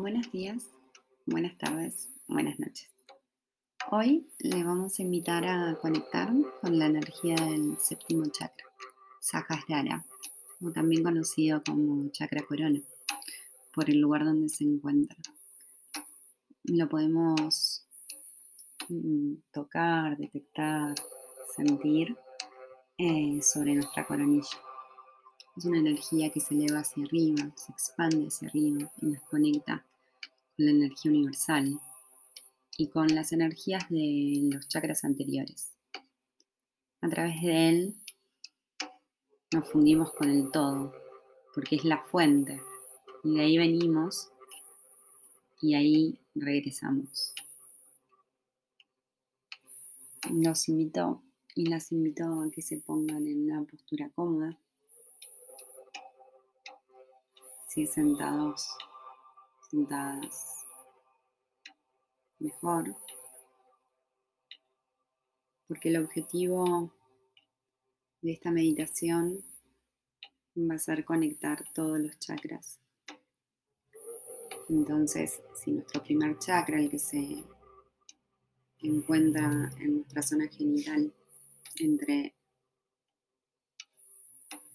Buenos días, buenas tardes, buenas noches. Hoy le vamos a invitar a conectar con la energía del séptimo chakra, Sahasrara, o también conocido como chakra corona, por el lugar donde se encuentra. Lo podemos mm, tocar, detectar, sentir eh, sobre nuestra coronilla. Es una energía que se eleva hacia arriba, se expande hacia arriba y nos conecta con la energía universal y con las energías de los chakras anteriores. A través de él nos fundimos con el todo, porque es la fuente. Y de ahí venimos y ahí regresamos. Los invito y las invito a que se pongan en una postura cómoda si sentados, mejor, porque el objetivo de esta meditación va a ser conectar todos los chakras. Entonces, si nuestro primer chakra, el que se encuentra en nuestra zona genital, entre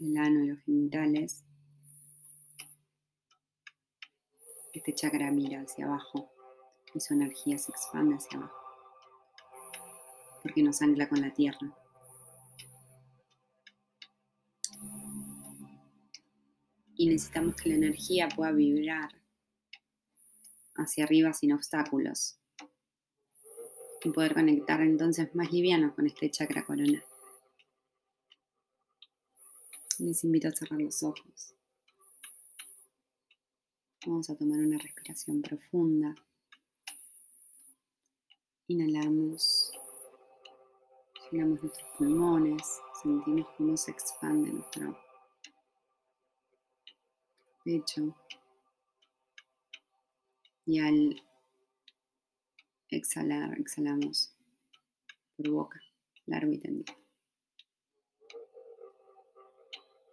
el ano y los genitales, Este chakra mira hacia abajo y su energía se expande hacia abajo, porque nos ancla con la tierra. Y necesitamos que la energía pueda vibrar hacia arriba sin obstáculos y poder conectar entonces más liviano con este chakra corona. Les invito a cerrar los ojos. Vamos a tomar una respiración profunda. Inhalamos, llenamos nuestros pulmones, sentimos cómo se expande nuestro pecho. Y al exhalar, exhalamos por boca, largo y tendido.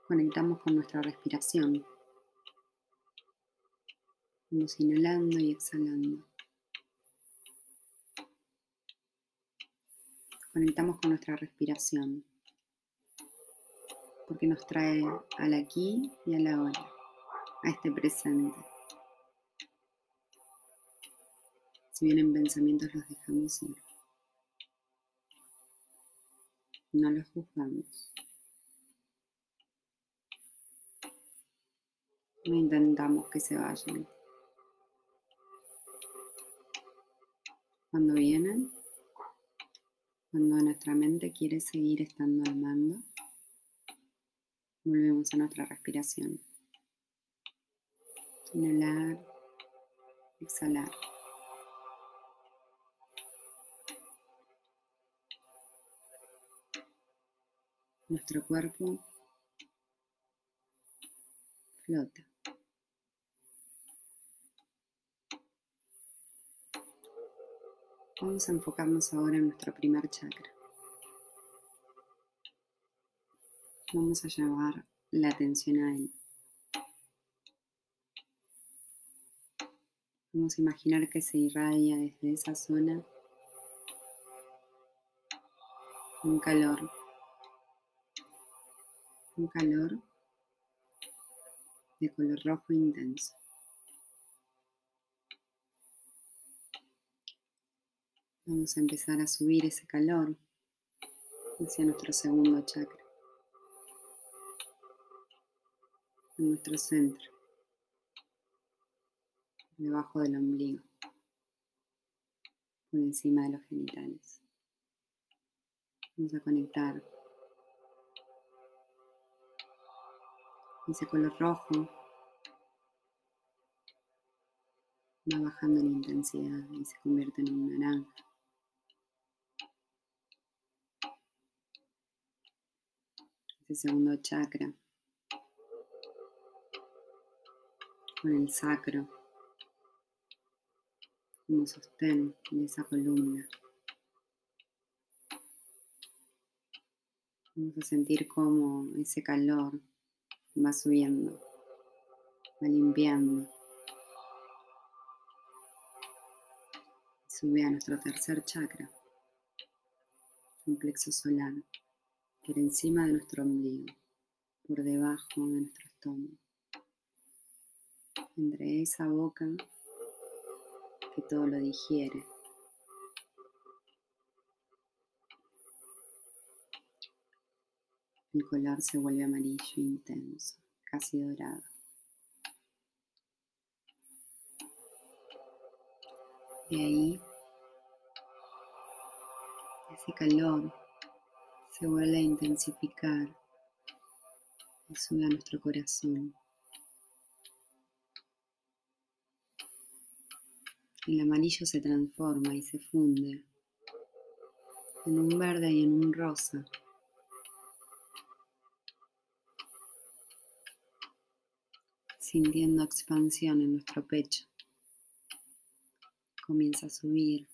Conectamos con nuestra respiración. Vamos inhalando y exhalando. Conectamos con nuestra respiración, porque nos trae al aquí y a la hora, a este presente. Si vienen pensamientos los dejamos ir. No los juzgamos. No intentamos que se vayan. Cuando vienen, cuando nuestra mente quiere seguir estando al mando, volvemos a nuestra respiración. Inhalar, exhalar. Nuestro cuerpo flota. Vamos a enfocarnos ahora en nuestro primer chakra. Vamos a llevar la atención a él. Vamos a imaginar que se irradia desde esa zona un calor. Un calor de color rojo intenso. Vamos a empezar a subir ese calor hacia nuestro segundo chakra, en nuestro centro, debajo del ombligo, por encima de los genitales. Vamos a conectar ese color rojo va bajando en intensidad y se convierte en un naranja. Segundo chakra con el sacro como sostén de esa columna. Vamos a sentir cómo ese calor va subiendo, va limpiando Sube a nuestro tercer chakra, un plexo solar, por encima de nuestro ombligo, por debajo de nuestro estómago, entre esa boca que todo lo digiere. El color se vuelve amarillo intenso, casi dorado. De ahí, ese calor se vuelve a intensificar y sube a nuestro corazón. El amarillo se transforma y se funde en un verde y en un rosa. Sintiendo expansión en nuestro pecho comienza a subir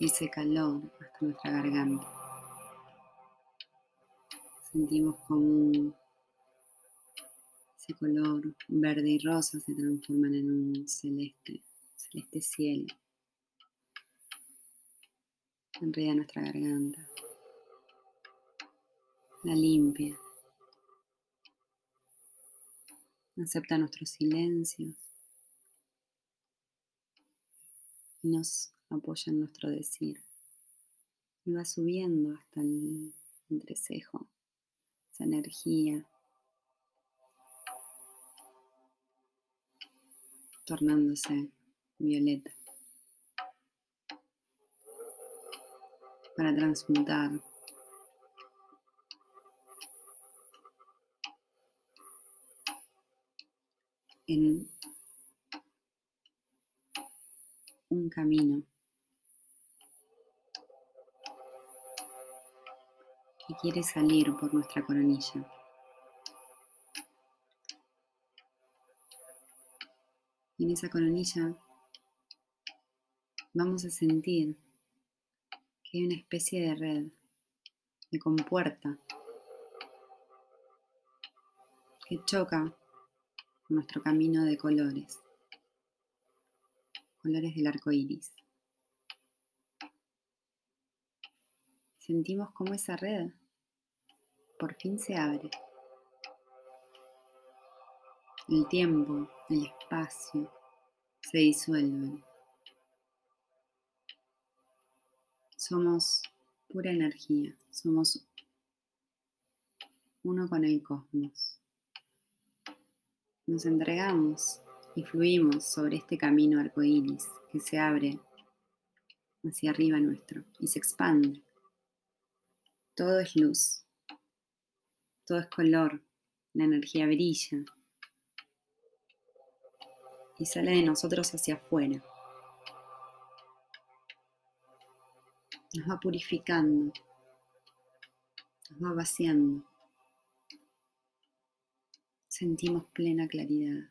ese calor hasta nuestra garganta. Sentimos como ese color verde y rosa se transforman en un celeste, celeste cielo. Enreda nuestra garganta. La limpia. Acepta nuestros silencios y nos apoya en nuestro decir. Y va subiendo hasta el entrecejo, esa energía, tornándose violeta. Para transmutar. En un camino que quiere salir por nuestra coronilla. Y en esa coronilla vamos a sentir que hay una especie de red, de compuerta, que choca nuestro camino de colores colores del arco iris. Sentimos como esa red por fin se abre. El tiempo, el espacio se disuelven. Somos pura energía, somos uno con el cosmos. Nos entregamos y fluimos sobre este camino arcoíris que se abre hacia arriba nuestro y se expande. Todo es luz, todo es color, la energía brilla y sale de nosotros hacia afuera. Nos va purificando, nos va vaciando. Sentimos plena claridad.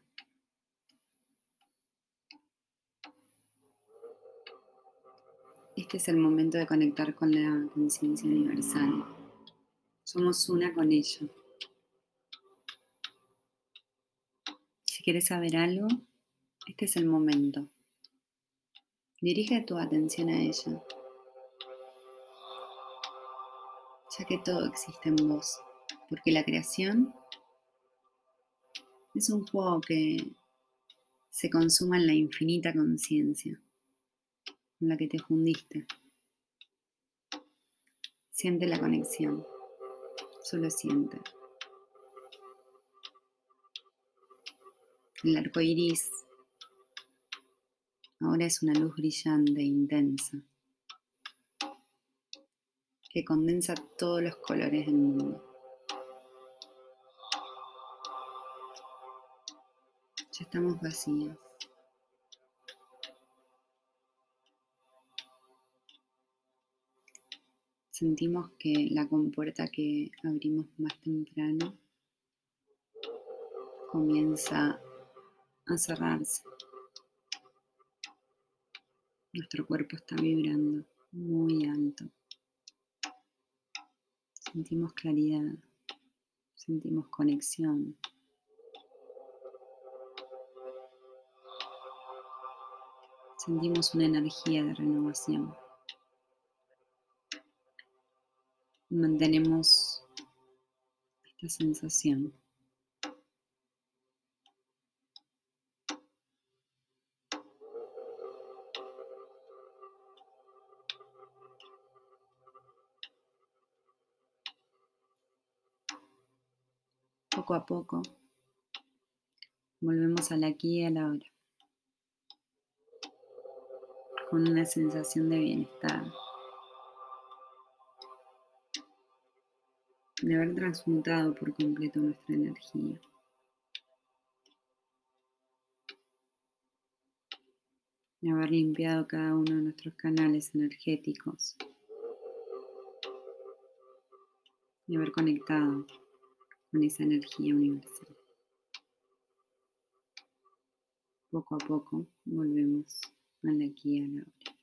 Este es el momento de conectar con la conciencia universal. Somos una con ella. Si quieres saber algo, este es el momento. Dirige tu atención a ella, ya que todo existe en vos, porque la creación es un juego que se consuma en la infinita conciencia en la que te fundiste. Siente la conexión, solo siente. El arco iris ahora es una luz brillante e intensa que condensa todos los colores del mundo. Ya estamos vacíos. Sentimos que la compuerta que abrimos más temprano comienza a cerrarse. Nuestro cuerpo está vibrando muy alto. Sentimos claridad, sentimos conexión. sentimos una energía de renovación. Mantenemos esta sensación. Poco a poco volvemos al aquí y a la hora, con una sensación de bienestar, de haber transmutado por completo nuestra energía. De haber limpiado cada uno de nuestros canales energéticos. De haber conectado con esa energía universal. Poco a poco volvemos a la aquí a la hora.